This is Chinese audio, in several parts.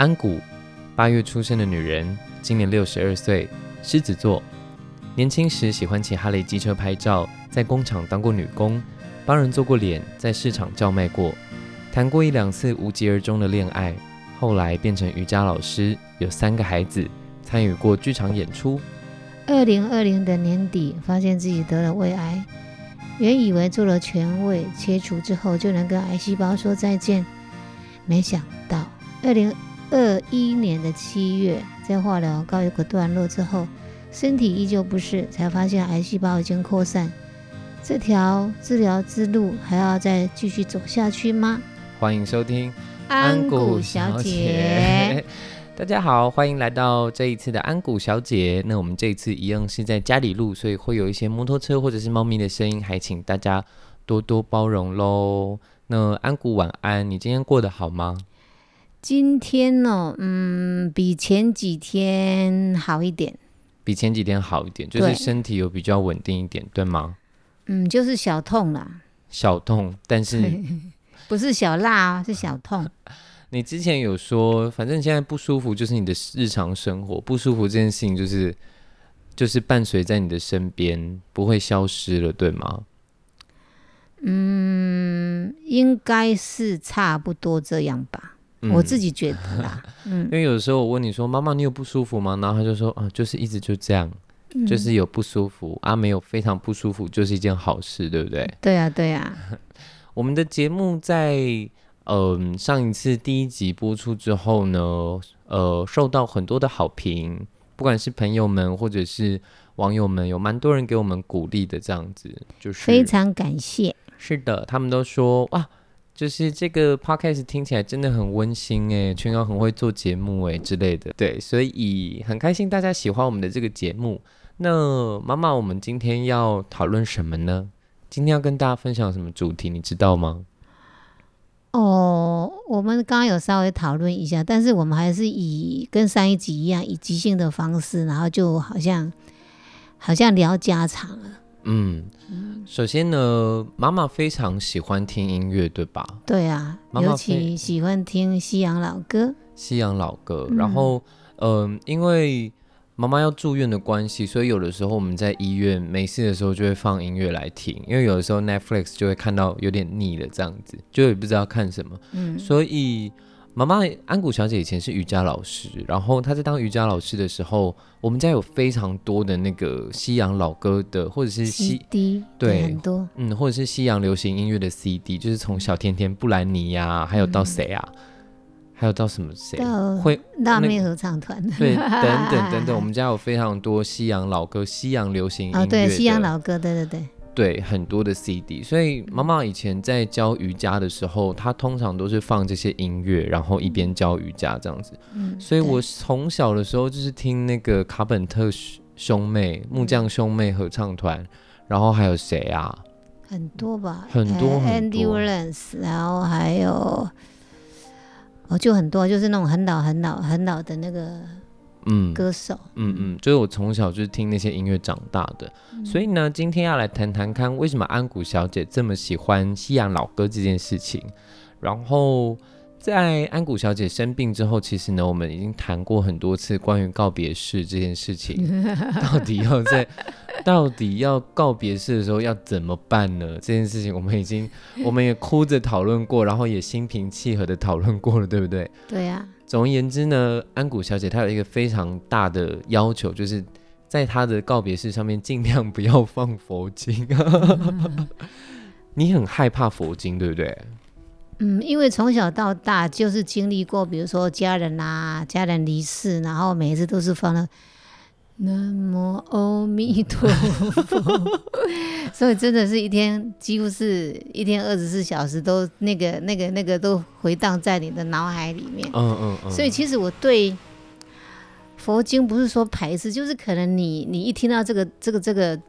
安谷，八月出生的女人，今年六十二岁，狮子座。年轻时喜欢骑哈雷机车拍照，在工厂当过女工，帮人做过脸，在市场叫卖过，谈过一两次无疾而终的恋爱，后来变成瑜伽老师，有三个孩子，参与过剧场演出。二零二零的年底，发现自己得了胃癌，原以为做了全胃切除之后就能跟癌细胞说再见，没想到二零二一年的七月，在化疗告一个段落之后。身体依旧不适，才发现癌细胞已经扩散。这条治疗之路还要再继续走下去吗？欢迎收听安谷小姐。大家好，欢迎来到这一次的安谷小姐。那我们这一次一样是在家里录，所以会有一些摩托车或者是猫咪的声音，还请大家多多包容喽。那安谷晚安，你今天过得好吗？今天呢，嗯，比前几天好一点。比前几天好一点，就是身体有比较稳定一点，对吗？嗯，就是小痛啦。小痛，但是 不是小辣啊，是小痛。你之前有说，反正现在不舒服就是你的日常生活不舒服这件事情，就是就是伴随在你的身边，不会消失了，对吗？嗯，应该是差不多这样吧。我自己觉得啦，嗯，因为有时候我问你说：“妈妈，你有不舒服吗？”然后他就说：“啊，就是一直就这样，就是有不舒服啊，没有非常不舒服，就是一件好事，对不对？”对啊，对啊。我们的节目在嗯上一次第一集播出之后呢，呃，受到很多的好评，不管是朋友们或者是网友们，有蛮多人给我们鼓励的，这样子就是非常感谢。是的，他们都说哇。就是这个 podcast 听起来真的很温馨哎，全瑶很会做节目哎之类的，对，所以很开心大家喜欢我们的这个节目。那妈妈，我们今天要讨论什么呢？今天要跟大家分享什么主题，你知道吗？哦，我们刚刚有稍微讨论一下，但是我们还是以跟上一集一样，以即兴的方式，然后就好像好像聊家常了。嗯，首先呢，妈妈非常喜欢听音乐，对吧？对啊，尤其喜欢听西洋老歌。西洋老歌，然后，嗯，因为妈妈要住院的关系，所以有的时候我们在医院没事的时候就会放音乐来听，因为有的时候 Netflix 就会看到有点腻了，这样子就也不知道看什么，嗯，所以。妈妈安谷小姐以前是瑜伽老师，然后她在当瑜伽老师的时候，我们家有非常多的那个西洋老歌的，或者是 CD，对，很多，嗯，或者是西洋流行音乐的 CD，就是从小甜甜布兰妮呀，还有到谁啊，还有到什么谁，会辣妹合唱团，对，等等等等，我们家有非常多西洋老歌、西洋流行音乐，对，西洋老歌，对对对。对很多的 CD，所以妈妈以前在教瑜伽的时候，她通常都是放这些音乐，然后一边教瑜伽这样子。嗯，所以我从小的时候就是听那个卡本特兄妹、木匠兄妹合唱团，然后还有谁啊？很多吧，很多很多。Endurance，然后还有哦，就很多，就是那种很老、很老、很老的那个。嗯，歌手，嗯嗯，就是我从小就是听那些音乐长大的，所以呢，今天要来谈谈看为什么安谷小姐这么喜欢西洋老歌这件事情。然后在安谷小姐生病之后，其实呢，我们已经谈过很多次关于告别式这件事情，到底要在到底要告别式的时候要怎么办呢？这件事情我们已经我们也哭着讨论过，然后也心平气和的讨论过了，对不对？对呀。总而言之呢，安谷小姐她有一个非常大的要求，就是在她的告别式上面尽量不要放佛经。你很害怕佛经，对不对？嗯，因为从小到大就是经历过，比如说家人啊，家人离世，然后每一次都是放了。南无阿弥陀佛，所以真的是一天，几乎是一天二十四小时都那个、那个、那个都回荡在你的脑海里面。嗯嗯嗯。所以其实我对佛经不是说排斥，就是可能你你一听到这个、这个、这个、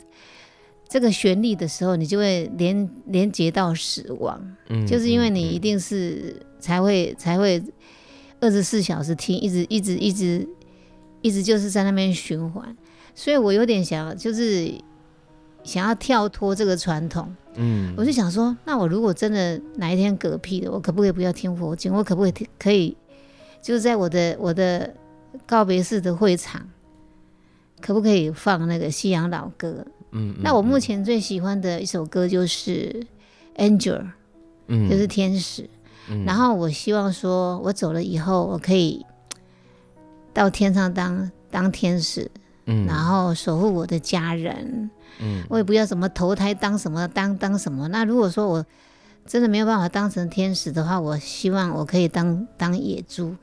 这个旋律的时候，你就会连连接到死亡。嗯。就是因为你一定是才会才会二十四小时听，一直一直一直。一直就是在那边循环，所以我有点想，就是想要跳脱这个传统。嗯，我就想说，那我如果真的哪一天嗝屁了，我可不可以不要听佛经？我可不可以可以就是在我的我的告别式的会场，可不可以放那个西洋老歌？嗯，那我目嗯前最喜欢的一首歌就是《Angel》，嗯就是天使。嗯然后我希望说，我走了以后，我可以到天上当当天使，嗯然后守护我的家人。嗯我也不要什么投胎当什么当当什么。那如果说我真的没有办法当成天使的话，我希望我可以当当野猪。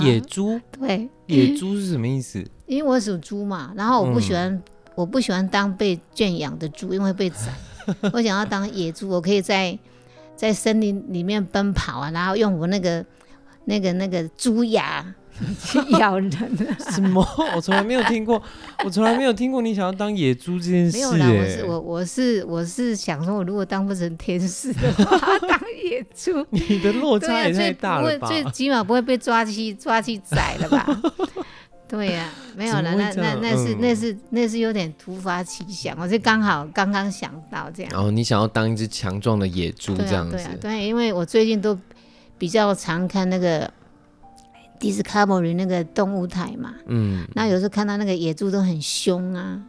野猪，对，野猪是什么意思？因为我属猪嘛，然后我不喜欢、嗯我不喜欢当被圈养的猪，因为被宰。我想要当野猪，我可以在在森林里面奔跑啊，然后用我那个那个那个猪牙 去咬人。什么？我从来没有听过，我从来没有听过你想要当野猪这件事、没有啦，我哎是我我是我是想说，我如果当不成天使的话，当野猪。你的落、差也太大了吧？最起码不会被抓去抓去宰了吧？对呀、没有了，那那那是、嗯那是那是有点突发奇想，我是刚好刚刚想到这样。然后你想要当一只强壮的野猪这样子，啊对啊对，因为我最近都比较常看那个 Discovery 那个动物台嘛，嗯那有时候看到那个野猪都很凶啊，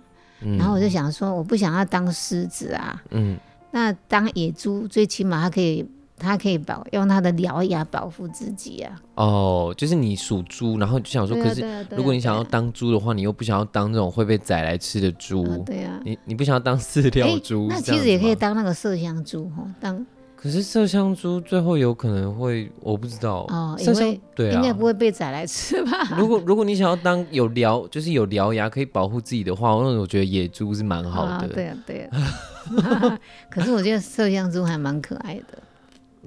嗯然后我就想说，我不想要当狮子啊，嗯那当野猪最起码它可以。它可以保用它的獠牙保护自己啊！哦，就是你属猪，然后就想说，可是如果你想要当猪的话，你又不想要当那种会被宰来吃的猪，啊对啊，你你不想要当饲料诶猪、那其实也可以当那个麝香猪哈，当可是麝香猪最后有可能会，我不知道哦，麝香因为对啊，应该不会被宰来吃吧？如果如果你想要当有獠，就是有獠牙可以保护自己的话，那我觉得野猪是蛮好的。啊，对啊，对啊。可是我觉得麝香猪还蛮可爱的，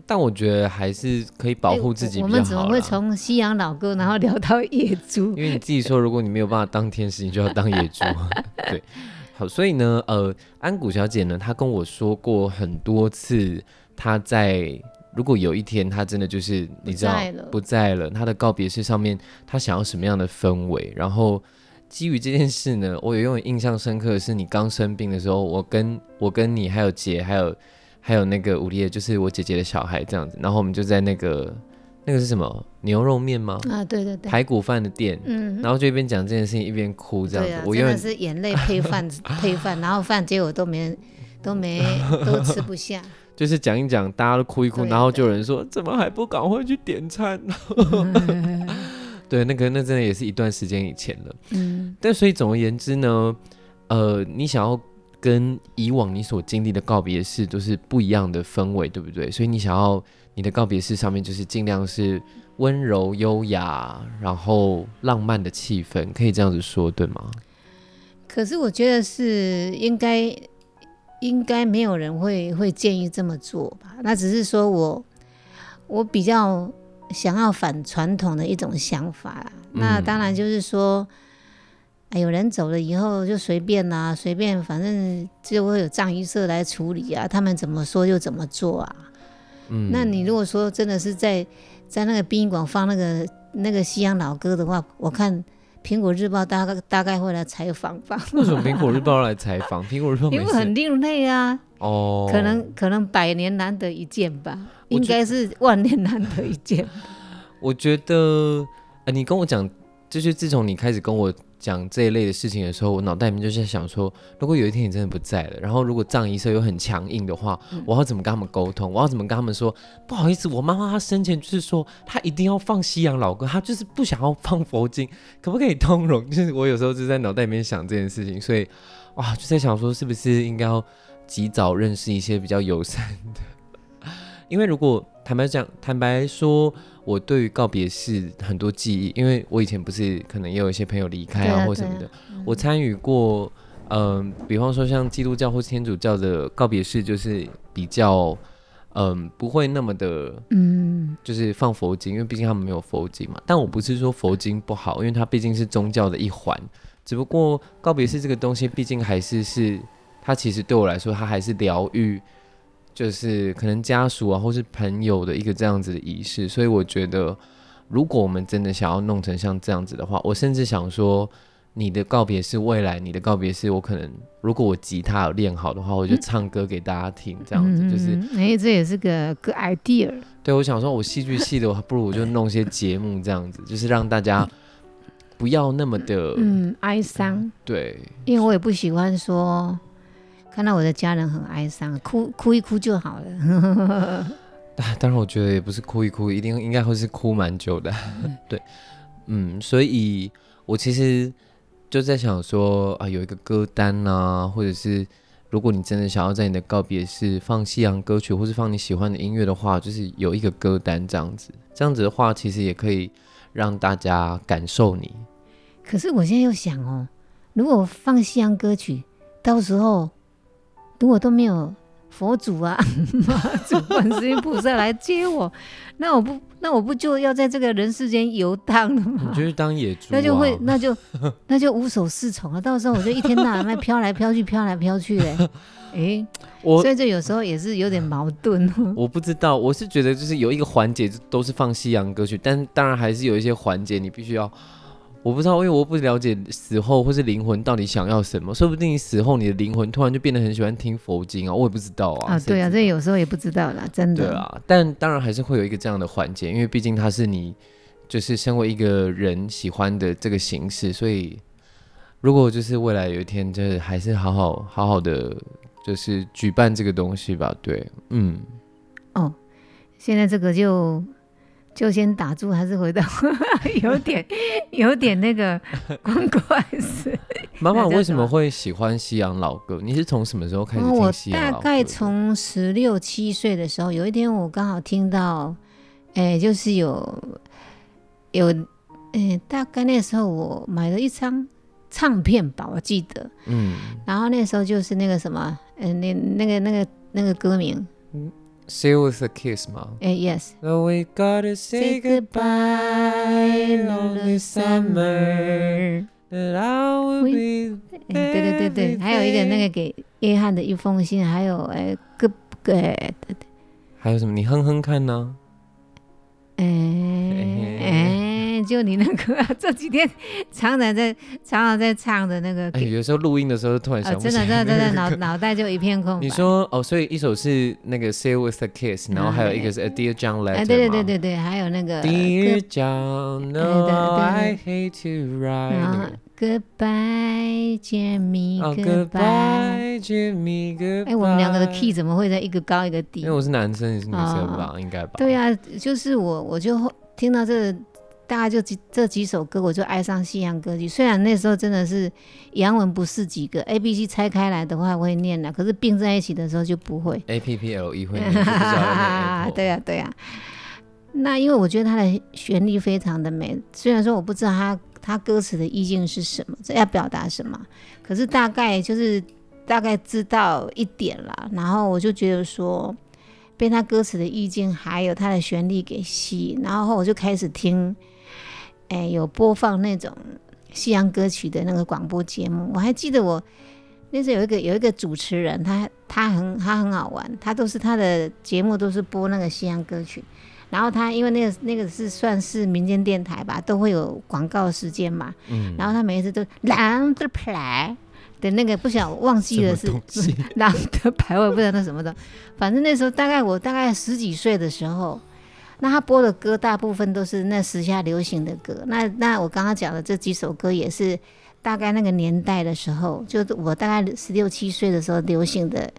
但我觉得还是可以保护自己诶我们怎么会从西洋老歌然后聊到野猪？因为你自己说，如果你没有办法当天使，你就要当野猪。对，好，所以呢，呃，安谷小姐呢，她跟我说过很多次，她在如果有一天他真的就是你知道不在了，他的告别式上面，他想要什么样的氛围？然后基于这件事呢，我有用印象深刻的是，你刚生病的时候，我跟我跟你还有姐还有还有那个武烈，就是我姐姐的小孩这样子，然后我们就在那个那个是什么牛肉面吗？啊，对对对，排骨饭的店，嗯，然后就一边讲这件事情一边哭这样子。我永远是眼泪配饭 配饭，然后饭结果都没都没都吃不下。就是讲一讲，大家都哭一哭，然后就有人说怎么还不赶快去点餐？对，那个那真的也是一段时间以前了。嗯，但所以总而言之呢，呃，你想要跟以往你所经历的告别式都是不一样的氛围，对不对？所以你想要你的告别式上面就是尽量是温柔优雅，然后浪漫的气氛，可以这样子说，对吗？可是我觉得是应该应该没有人会会建议这么做吧？那只是说我我比较想要反传统的一种想法啦。那嗯当然就是说，哎，有人走了以后就随便啦，随便反正就会有葬仪社来处理啊，他们怎么说就怎么做啊。嗯，那你如果说真的是在在那个殡仪馆放那个那个西洋老歌的话，我看苹果日报大概大概会来采访吧。为什么苹果日报要来采访？苹果日报因每次为很另类啊，哦，可能可能百年难得一见吧，应该是万年难得一见。我觉得，呃，你跟我讲，就是自从你开始跟我讲这一类的事情的时候，我脑袋里面就是在想说，如果有一天你真的不在了，然后如果葬仪社又很强硬的话，嗯我要怎么跟他们沟通？我要怎么跟他们说？不好意思，我妈妈她生前就是说，她一定要放西洋老歌，她就是不想要放佛经，可不可以通融？就是我有时候就在脑袋里面想这件事情，所以哇，就在想说，是不是应该要及早认识一些比较友善的？因为如果坦白讲，坦白说，我对于告别式很多记忆，因为我以前不是可能也有一些朋友离开啊啊或什么的，我参与过，嗯、比方说像基督教或天主教的告别式，就是比较，嗯、不会那么的，嗯，就是放佛经，因为毕竟他们没有佛经嘛。但我不是说佛经不好，因为它毕竟是宗教的一环，只不过告别式这个东西，毕竟还是是它其实对我来说，它还是疗愈。就是可能家属啊，或是朋友的一个这样子的仪式，所以我觉得，如果我们真的想要弄成像这样子的话，我甚至想说，你的告别是，未来你的告别是，我可能如果我吉他有练好的话，我就唱歌给大家听，这样子、就是嗯，哎、这也是个个 idea。对，我想说，我戏剧系的，不如我就弄些节目这样子，就是让大家不要那么的嗯，哀伤，对，因为我也不喜欢说看到我的家人很哀伤，哭哭一哭就好了。啊 当然我觉得也不是哭一哭，一定应该会是哭蛮久的，对，嗯，所以我其实就在想说啊，有一个歌单啊，或者是如果你真的想要在你的告别式放西洋歌曲，或是放你喜欢的音乐的话，就是有一个歌单这样子，这样子的话，其实也可以让大家感受你。可是我现在又想哦，如果放西洋歌曲，到时候如果都没有佛祖啊、妈祖、观世音菩萨来接我，那我不那我不就要在这个人世间游荡了你吗？就是当野猪、啊，那就会，那就那就无所适从了。到时候我就一天到晚在飘来飘去，飘来飘去嘞。诶，我所以这有时候也是有点矛盾。我不知道，我是觉得就是有一个环节都是放西洋歌曲，但当然还是有一些环节你必须要，我不知道，因为我不了解死后或是灵魂到底想要什么，说不定你死后你的灵魂突然就变得很喜欢听佛经啊，我也不知道啊。啊，对啊，这有时候也不知道啦，真的。对啊，但当然还是会有一个这样的环节，因为毕竟它是你就是身为一个人喜欢的这个形式，所以如果就是未来有一天，就是还是好好好好的就是举办这个东西吧。对，嗯，哦，现在这个就就先打住，还是回到 有点有点那个光怪事。妈妈为什么会喜欢西洋老歌？你是从什么时候开始嗯我听西洋老歌的？大概从十六七岁的时候，有一天我刚好听到，哎、就是有有，哎、大概那时候我买了一张唱片吧，我记得，嗯然后那时候就是那个什么，嗯、那那个那个那个歌名，，Still with a Kiss 吗哎、y e s ？So we gotta say goodbye, lonely summer. That I will be 嗯，对对对对，还有一个那个给约翰的一封信，还有哎个个哎还有什么？你哼哼看呢、哎哎， 就你那个 这几天常常在常常在唱的那个哎，有时候录音的时候突然啊，想不真。的真的真的 脑脑袋就一片空白。你说哦，所以一首是那个 Say with a Kiss，然后还有一个是 A Dear John Letter 哎，对对对对对，还有那个 Dear John, 对 no, 对 I hate to 然后 write. Goodbye Jimmy 哦 Goodbye。，Goodbye, Jimmy, Goodbye。哎，我们两个的 key 怎么会在一个高一个低因为？我是男生，你是女生吧？应该吧？对啊，就是我，我就听到这大概就几这几首歌，我就爱上西洋歌曲。虽然那时候真的是洋文不是几个 A B C 拆开来的话我会念了，可是并在一起的时候就不会。A P P L E 会念，对呀、对呀、那因为我觉得它的旋律非常的美，虽然说我不知道它它歌词的意境是什么，这要表达什么，可是大概就是大概知道一点啦。然后我就觉得说，被他歌词的意境还有他的旋律给吸引，然后我就开始听，哎，有播放那种西洋歌曲的那个广播节目。我还记得我那时候有一个有一个主持人，他他很他很好玩，他都是他的节目都是播那个西洋歌曲。然后他因为那个那个是算是民间电台吧，都会有广告时间嘛。嗯，然后他每一次都狼的牌的那个不想忘记了是什么东西 狼的牌，我也不知道那什么的。反正那时候大概我大概十几岁的时候，那他播的歌大部分都是那时下流行的歌。那那我刚刚讲的这几首歌也是大概那个年代的时候，就是我大概十六七岁的时候流行的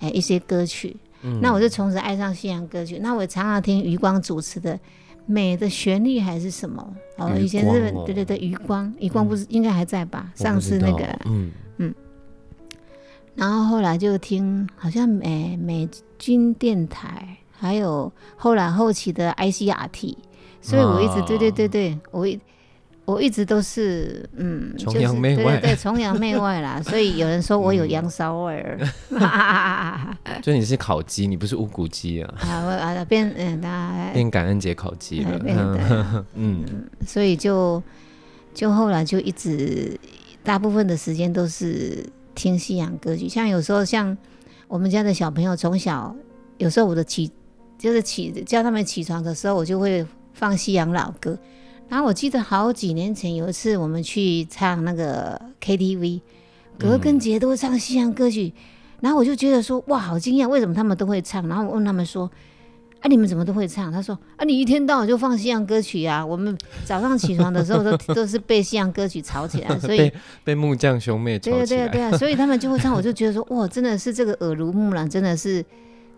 哎一些歌曲。嗯那我就从此爱上西洋歌曲。那我也常常听余光主持的《美的旋律》还是什么？哦，以前日本哦对对对，余光，余光不是、应该还在吧？上次那个，嗯，然后后来就听好像美美军电台，还有后来后期的 ICRT，所以我一直、对对对对，我一。我一直都是，嗯，崇洋媚外。对对对，崇洋媚外啦，所以有人说我有洋骚味儿，啊，就你是烤鸡，你不是乌骨鸡啊，我啊变嗯，那变感恩节烤鸡了。哎。变对嗯，所以就就后来就一直大部分的时间都是听西洋歌曲，像有时候像我们家的小朋友从小，有时候我的起就是起叫他们起床的时候，我就会放西洋老歌。然后我记得好几年前有一次我们去唱那个 KTV，隔根节都会唱西洋歌曲，然后我就觉得说哇好惊讶，为什么他们都会唱？然后我问他们说。啊，你们怎么都会唱？他说啊，你一天到晚就放西洋歌曲啊，我们早上起床的时候都 都是被西洋歌曲吵起来，所以被被木匠兄妹吵起来。对啊对啊对啊，所以他们就会唱，我就觉得说哇，真的是这个耳濡目染，真的是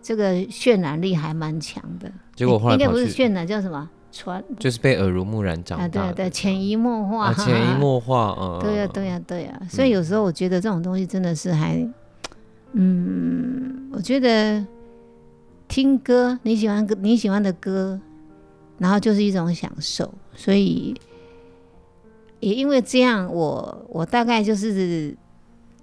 这个渲染力还蛮强的。结果后来应该不是渲染，叫什么？传就是被耳濡目染长啊？对大的，啊对啊，潜移默化，啊潜移默化，嗯，对呀、对呀、对呀、所以有时候我觉得这种东西真的是还，嗯，我觉得听歌你喜欢歌你喜欢的歌，然后就是一种享受，所以也因为这样，我我大概就是，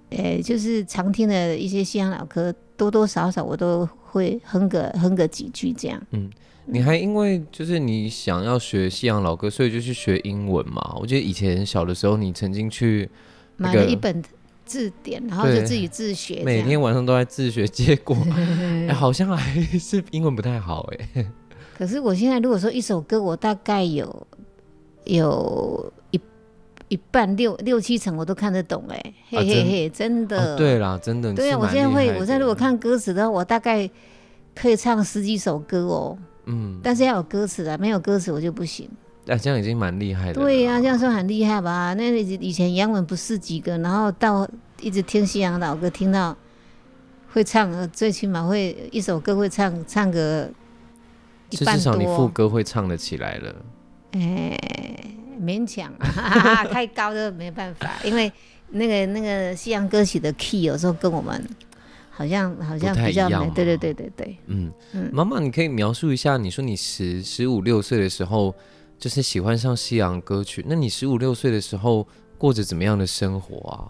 呃，就是常听的一些西洋老歌，多多少少我都会哼个哼个几句这样。嗯你还因为就是你想要学西洋老歌，所以就去学英文嘛？我记得以前小的时候，你曾经去那买了一本字典，然后就自己自学，每天晚上都在自学，结果 哎、好像还是英文不太好哎、可是我现在如果说一首歌，我大概有有一一半六六七成我都看得懂哎、嘿嘿嘿，真的。哦，对啦，真的，对啊，我现在会，我现在如果，看歌词的话，我大概可以唱十几首歌哦，嗯，但是要有歌词啊，没有歌词我就不行。哎、这样已经蛮厉害的。对呀、这样说很厉害吧？那以前洋文不是几个，然后到一直听西洋老歌，听到会唱，呃最起码会一首歌会唱唱个一半多至少你副。歌会唱得起来了。哎，勉强啊，太高的没办法，因为那个那个西洋歌曲的 key 有时候跟我们好像好像比较一样嘛没对对对对对，嗯。嗯，妈妈，你可以描述一下，你说你十十五六岁的时候，就是喜欢上西洋歌曲，那你十五六岁的时候过着怎么样的生活啊？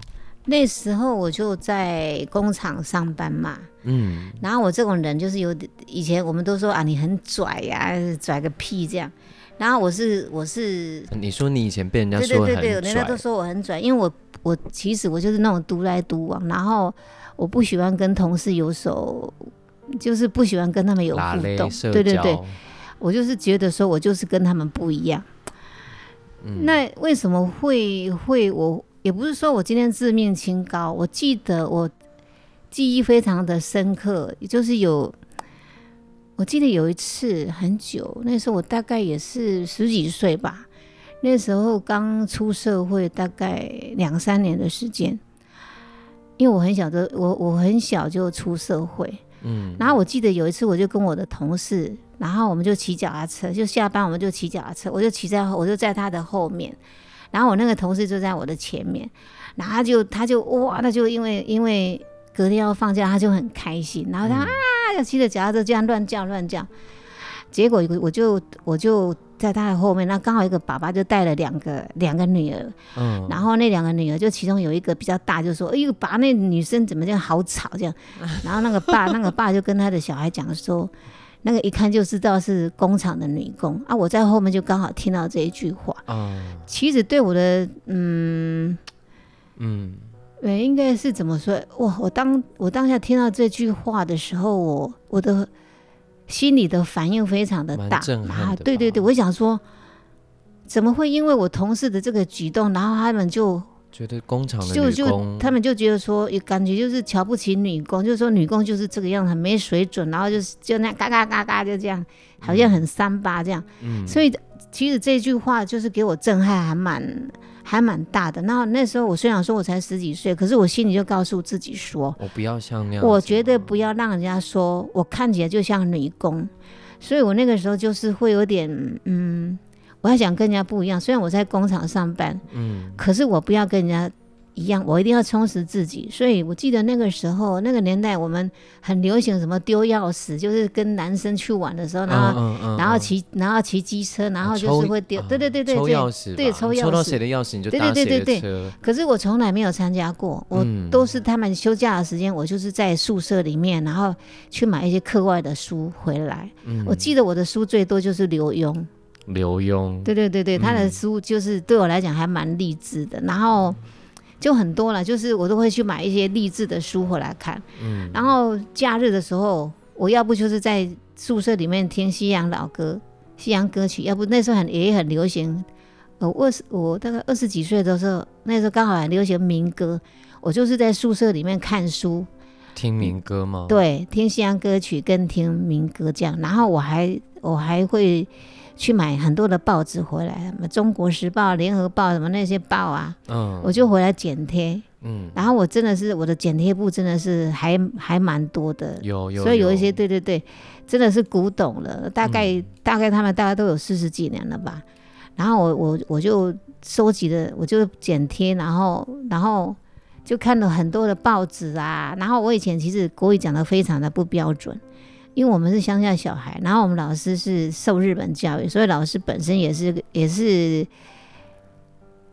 那时候我就在工厂上班嘛，嗯，然后我这种人就是有点，以前我们都说啊你很拽呀、拽个屁这样，然后我是我是你说你以前被人家对对对对，人家都，说我很拽，因为我我其实我就是那种独来独往，然后我不喜欢跟同事有手，就是不喜欢跟他们有互动，对对对，我就是觉得说我就是跟他们不一样。嗯那为什么会会我也不是说我今天自命清高，我记得我记忆非常的深刻，就是有。我记得有一次很久，那时候我大概也是十几岁吧，那时候刚出社会，大概两三年的时间。因为我很小的，我我很小就出社会，嗯，然后我记得有一次，我就跟我的同事，然后我们就骑脚踏车，就下班我们就骑脚踏车，我就骑在我就在他的后面，然后我那个同事就在我的前面，然后他就他就哇，他就因为因为隔天要放假，他就很开心，然后他、啊就骑着脚踏车这样乱叫乱叫，结果我就我就在他的后面，那刚好一个爸爸就带了两个两个女儿，嗯，然后那两个女儿就其中有一个比较大，就说：“哎呦，爸，那女生怎么这样好吵这样？” 然后那个爸，那个爸就跟他的小孩讲说：“那个一看就知道是工厂的女工啊！”我在后面就刚好听到这一句话。嗯，其实对我的嗯，嗯，呃，应该是怎么说？哇，我当我当下听到这句话的时候，我我的心里的反应非常的大啊！的对对对，我想说，怎么会因为我同事的这个举动，然后他们就觉得工厂的就就他们就觉得说，也感觉就是瞧不起女工，就是说女工就是这个样子，很没水准，然后就是就那样嘎嘎嘎嘎就这样，好像很三八这样。嗯，所以其实这句话就是给我震撼，还蛮还蛮大的。那那时候我虽然说我才十几岁，可是我心里就告诉自己说，我不要像那样，我绝对不要让人家说我看起来就像女工。所以我那个时候就是会有点嗯，我还想跟人家不一样。虽然我在工厂上班，嗯，可是我不要跟人家一样，我一定要充实自己。所以我记得那个时候，那个年代我们很流行什么丢钥匙，就是跟男生去玩的时候，然后、嗯嗯然后嗯骑然后骑机车，然后啊就是会丢，啊对对对对抽对。钥匙，对抽到钥匙。谁的钥匙你就对对对对。可是我从来没有参加过，我嗯都是他们休假的时间，我就是在宿舍里面，然后去买一些课外的书回来。嗯。我记得我的书最多就是刘墉，刘墉，对对对对，他的嗯。书就是对我来讲还蛮励志的，然后就很多了，就是我都会去买一些励志的书回来看。嗯，然后假日的时候，我要不就是在宿舍里面听西洋老歌、西洋歌曲，要不那时候很也很流行。呃，我二十我大概二十几岁的时候，那时候刚好很流行民歌，我就是在宿舍里面看书，听民歌吗？，对，听西洋歌曲跟听民歌这样。然后我还我还会去买很多的报纸回来，什么《中国时报》《联合报》什么那些报啊，嗯，我就回来剪贴。嗯。然后我真的是我的剪贴簿真的是还还蛮多的，有有，所以有。一些对对对，真的是古董了，大概、嗯。大概他们大概都有四十几年了吧。然后我我我就收集了，我就剪贴，然后然后就看了很多的报纸啊。然后我以前其实国语讲的非常的不标准，因为我们是乡下小孩，然后我们老师是受日本教育，所以老师本身也是也是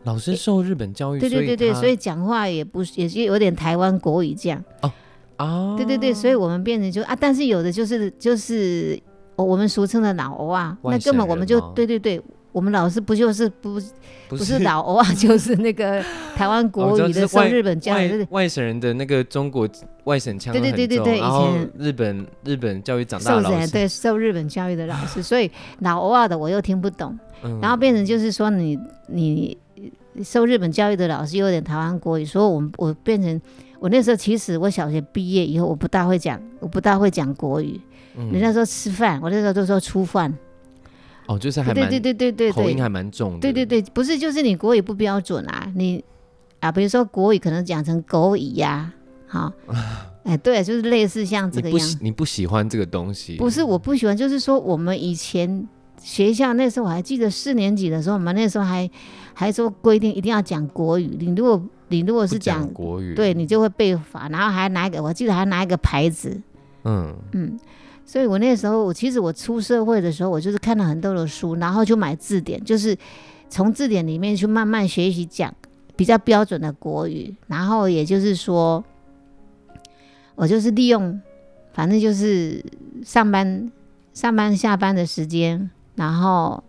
老师受日本教育，对对对对，所以讲话也不也是有点台湾国语这样哦。啊，对对对，所以我们变成就啊，但是有的就是就是、哦我们俗称的老欧啊，那根本我们就对对对，我们老师不就是不不不是老欧啊，就是那个 台湾国哦语的受就是日本教育，对外省人的那个中国外省腔对对对对对然后以前日本日本教育长大受的老师，对受日本教育的老师，所以老欧啊的我又听不懂，嗯。然后变成就是说你你受日本教育的老师有点台湾国语，所以我们我变成我那时候其实我小学毕业以后我不大会讲，我不大会讲国语。嗯。人家说吃饭，我那时候都说出饭。哦，就是还蛮对对对对对对。口音还蛮重的，对对对，不是就是你国语不标准啊，你啊，比如说国语可能讲成狗语呀、好，哎，对，就是类似像这个样喜你不喜欢这个东西，不是我不喜欢，就是说我们以前学校那时候我还记得四年级的时候，我们那时候还还说规定一定要讲国语，你如果你如果是讲讲国语，对你就会被罚，然后还拿一个，我记得还拿一个牌子，嗯。嗯，所以我那时候，我其实我出社会的时候，我就是看了很多的书，然后就买字典，就是从字典里面去慢慢学习讲比较标准的国语，然后也就是说，我就是利用，反正就是上班、上班下班的时间，然后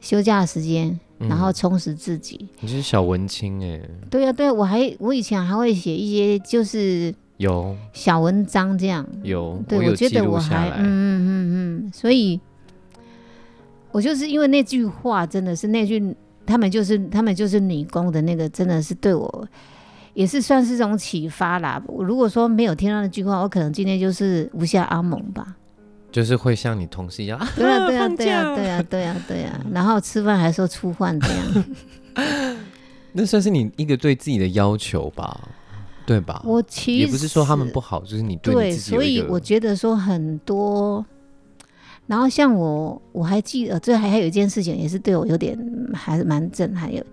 休假的时间，嗯然后充实自己。你是小文青哎，对呀、对、啊，我还我以前还会写一些就是有小文章这样。有，对，有我觉得我还嗯嗯嗯嗯，所以，我就是因为那句话，真的是那句，他们就是他们就是女工的那个，真的是对我也是算是一种启发啦。我如果说没有听到那句话，我可能今天就是无下阿蒙吧。就是会像你同事一样，啊对啊，对啊，对啊，对啊，对啊，对啊。然后吃饭还说出饭这样，那算是你一个对自己的要求吧，对吧？我其实也不是说他们不好，就是你对对，你自己有所以我觉得说很多，然后像我，我还记得，这还还有一件事情也是对我有点嗯还是蛮震撼，有，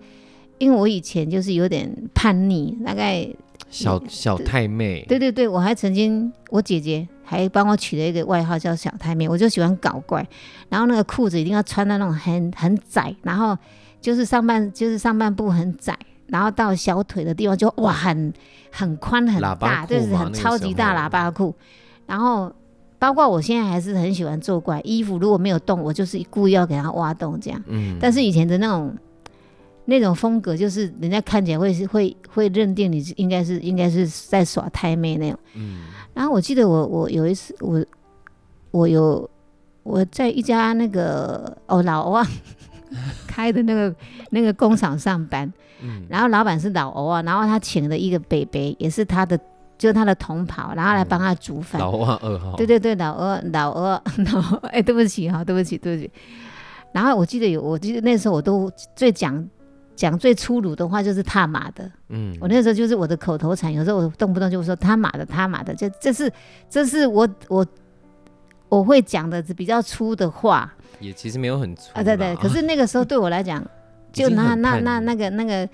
因为我以前就是有点叛逆，大概小小太妹，对对对，我还曾经我姐姐还帮我取了一个外号叫小太妹，我就喜欢搞怪，然后那个裤子一定要穿到那种很很窄，然后就是上半就是上半部很窄。然后到小腿的地方就哇很很宽很大，就是很超级大喇叭裤。然后包括我现在还是很喜欢做怪，衣服如果没有洞，我就是故意要给它挖洞这样。嗯，但是以前的那种那种风格，就是人家看起来会是会会认定你是应该是应该是在耍太妹那种。嗯然后我记得我我有一次我我有我在一家那个哦老欧啊 开的那个那个工厂上班，嗯。然后老板是老欧啊，然后他请了一个北北，也是他的就是他的同袍，然后来帮他煮饭。老万二号，对对对，老二老二 老二哎，对不起哈，对不起对不起。然后我记得有，我记得那时候我都最讲讲最粗鲁的话就是他妈的，嗯。我那时候就是我的口头禅，有时候我动不动就说他妈的他妈的，这这是这是我我我会讲的比较粗的话也其实没有很粗啊，对对。可是那个时候对我来讲，就那那那那个那个，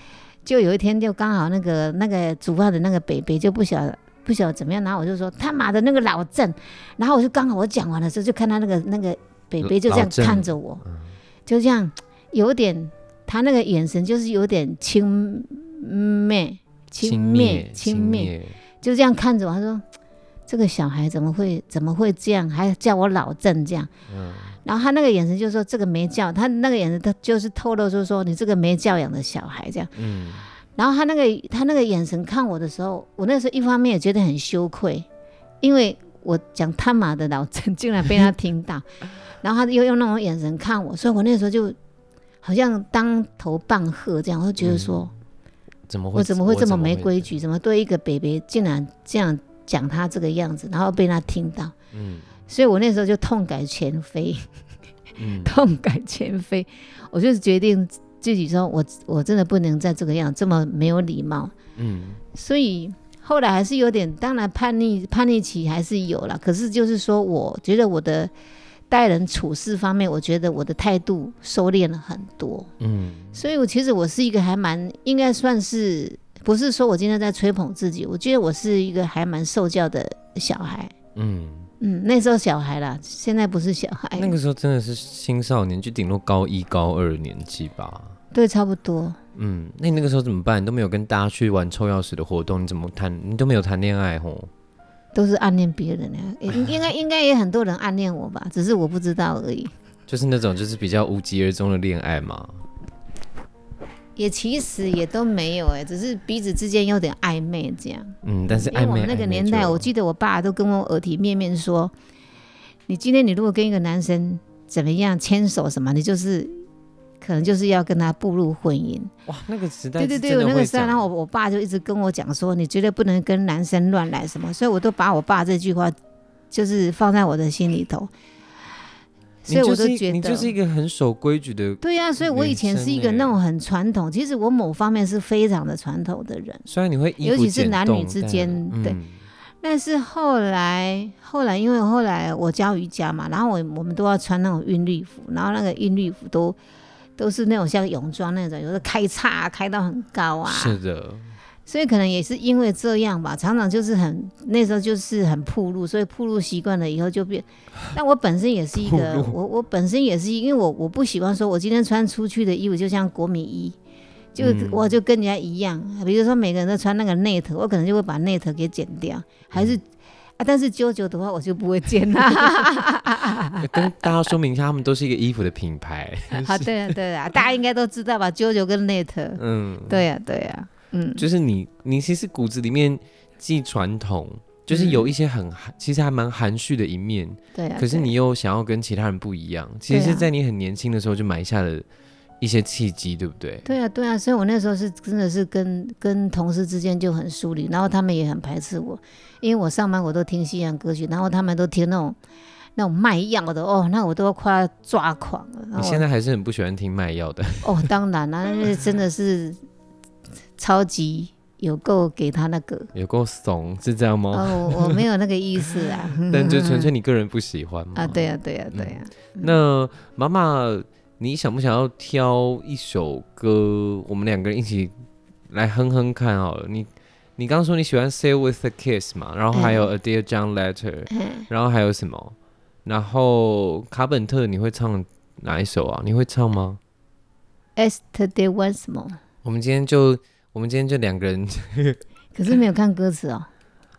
就有一天就刚好那个那个煮饭的那个北北就不晓得不晓得怎么样，然后我就说他妈的那个老郑，然后我就刚好我讲完的时候，就看他那个那个北北就这样看着我，嗯。就这样有点他那个眼神就是有点轻蔑轻蔑轻蔑，就这样看着我，他说这个小孩怎么会怎么会这样，还叫我老郑这样。嗯然后他那个眼神就说这个没教，他那个眼神他就是透露出说你这个没教养的小孩这样。嗯然后他那个他那个眼神看我的时候，我那时候一方面也觉得很羞愧，因为我讲他妈的老陈竟然被他听到，然后他又用那种眼神看我，所以我那时候就好像当头棒喝这样，我就觉得说。怎么会我怎么会这么没规会矩？怎么对一个北北竟然这样讲他这个样子，然后被他听到，嗯所以我那时候就痛改前非，嗯痛改前非，我就是决定自己说我我真的不能再这个样，这么没有礼貌。嗯所以后来还是有点，当然叛逆叛逆期还是有了，可是就是说，我觉得我的待人处事方面，我觉得我的态度收敛了很多。嗯所以我其实我是一个还蛮应该算是，不是说我今天在吹捧自己，我觉得我是一个还蛮受教的小孩。嗯，嗯，那时候小孩啦，现在不是小孩，那个时候真的是青少年，就顶多高一高二年纪吧。对，差不多。嗯，那你那个时候怎么办？你都没有跟大家去玩抽钥匙的活动，你怎么谈？你都没有谈恋爱吼？都是暗恋别人的，应应该应该也很多人暗恋我吧，只是我不知道而已。就是那种就是比较无疾而终的恋爱嘛。也其实也都没有哎、只是彼此之间有点暧昧这样。嗯，但是因为我们那个年代，我记得我爸都跟我耳提面面说，你今天你如果跟一个男生怎么样牵手什么，你就是可能就是要跟他步入婚姻。哇，那个时代对对对，我那个时代，然后我我爸就一直跟我讲说，你绝对不能跟男生乱来什么，所以我都把我爸这句话就是放在我的心里头。你所以我都觉得，你就是一个很守规矩的。对呀、所以我以前是一个那种很传统，其实我某方面是非常的传统的人。虽然你会尤其是男女之但间对嗯但是后来，后来因为后来我教瑜伽嘛，然后我我们都要穿那种韵律服，然后那个韵律服都都是那种像泳装那种，有的开叉开到很高啊，是的，所以可能也是因为这样吧，常常就是很那时候就是很铺路，所以铺路习惯了以后就变。但我本身也是一个我我本身也是因为我我不喜欢说我今天穿出去的衣服就像国民衣。就嗯我就跟人家一样，比如说每个人都穿那个内特我可能就会把内特给剪掉，还是、啊，但是啾啾的话我就不会剪啦。跟大家说明一下，他们都是一个衣服的品牌。好，对啊，对啊，大家应该都知道吧？啾啾跟 net，嗯，对呀、对呀、嗯，就是你，你其实骨子里面既传统，就是有一些很含，其实还蛮含蓄的一面，对啊。可是你又想要跟其他人不一样，其实是在你很年轻的时候就埋下了一些契机，对不对？对啊，对啊，所以我那时候是真的是跟跟同事之间就很疏离，然后他们也很排斥我，因为我上班我都听西洋歌曲，然后他们都听那种那种卖药的哦，那我都快要抓狂了。你现在还是很不喜欢听卖药的，哦，当然啦、那真的是超级有够给他那个有够怂，是这样吗？哦，我我没有那个意思啊。但就纯粹你个人不喜欢嘛。啊，对呀、对呀、对呀、那妈妈，你想不想要挑一首歌，我们两个人一起来哼哼看好了？你你刚刚说你喜欢《Say With a Kiss》嘛，然后还有《A Dear John Letter》，嗯然后还有什么？然后卡本特你会唱哪一首啊？你会唱吗？Yesterday once more，我们今天就我们今天就两个人，可是没有看歌词哦。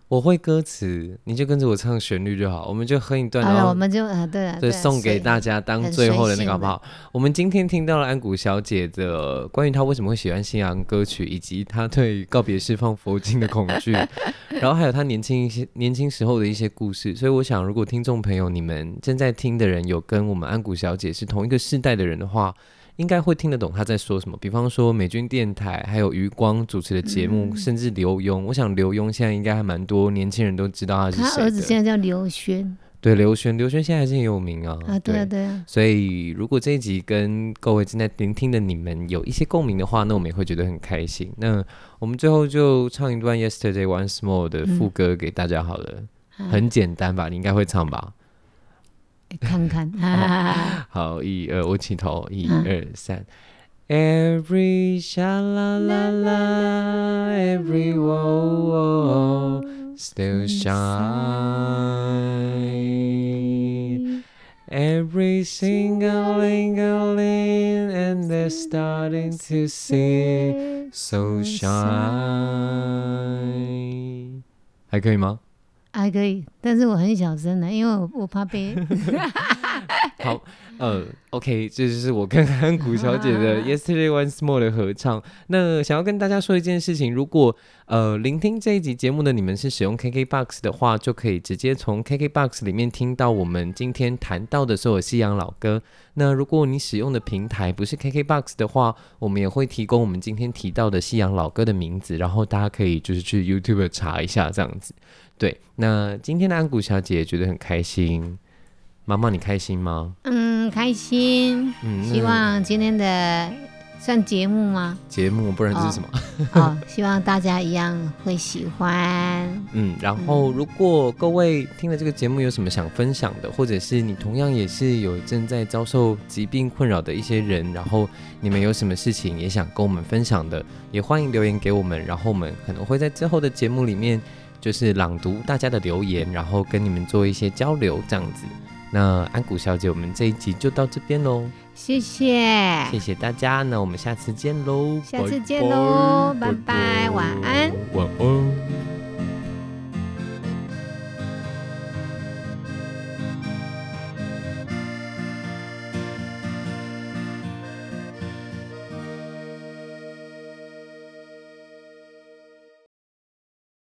我会歌词，你就跟着我唱旋律就好，我们就哼一段，然后，我们就啊，对啊，对啊送给大家。当最后的那个好不好？我们今天听到了安谷小姐的关于她为什么会喜欢西洋歌曲，以及她对告别释放佛经的恐惧，然后还有她年轻一些年轻时候的一些故事。所以我想，如果听众朋友你们正在听的人有跟我们安谷小姐是同一个世代的人的话，应该会听得懂他在说什么。比方说美军电台，还有余光主持的节目，嗯甚至刘墉。我想刘墉现在应该还蛮多年轻人都知道他是谁的。他儿子现在叫刘轩对刘轩，刘轩现在还是很有名啊。啊，对啊，对啊，所以，如果这一集跟各位正在聆听的你们有一些共鸣的话，那我们也会觉得很开心。那我们最后就唱一段《Yesterday Once More》的副歌给大家好了，啊很简单吧？你应该会唱吧？看看，哈哈哈哈好，一二，我起头，一嗯二三。Every sha la la la, every whoa whoa, still shine. Every single lingling and they're starting to see so shine。还可以吗？ 还可以，但是我很小声的，因为我我怕被 好，呃，OK，这就是我跟安谷小姐的 Yesterday Once More 的合唱。那想要跟大家说一件事情，如果呃聆听这一集节目的你们是使用 KKBOX 的话，就可以直接从 KKBOX 里面听到我们今天谈到的所有西洋老歌。那如果你使用的平台不是 KKBOX 的话，我们也会提供我们今天提到的西洋老歌的名字，然后大家可以就是去 YouTube 查一下这样子。对，那今天的安谷小姐觉得很开心，妈妈你开心吗？嗯，开心。嗯，希望今天的算节目吗？节目不然这是什么？哦，希望大家一样会喜欢。嗯，然后如果各位听了这个节目有什么想分享的，或者是你同样也是有正在遭受疾病困扰的一些人，然后你们有什么事情也想跟我们分享的，也欢迎留言给我们，然后我们可能会在之后的节目里面。就是朗读大家的留言，然后跟你们做一些交流，这样子。那安谷小姐，我们这一集就到这边喽，谢谢，谢谢大家，那我们下次见喽，下次见喽，拜拜，晚安，晚安。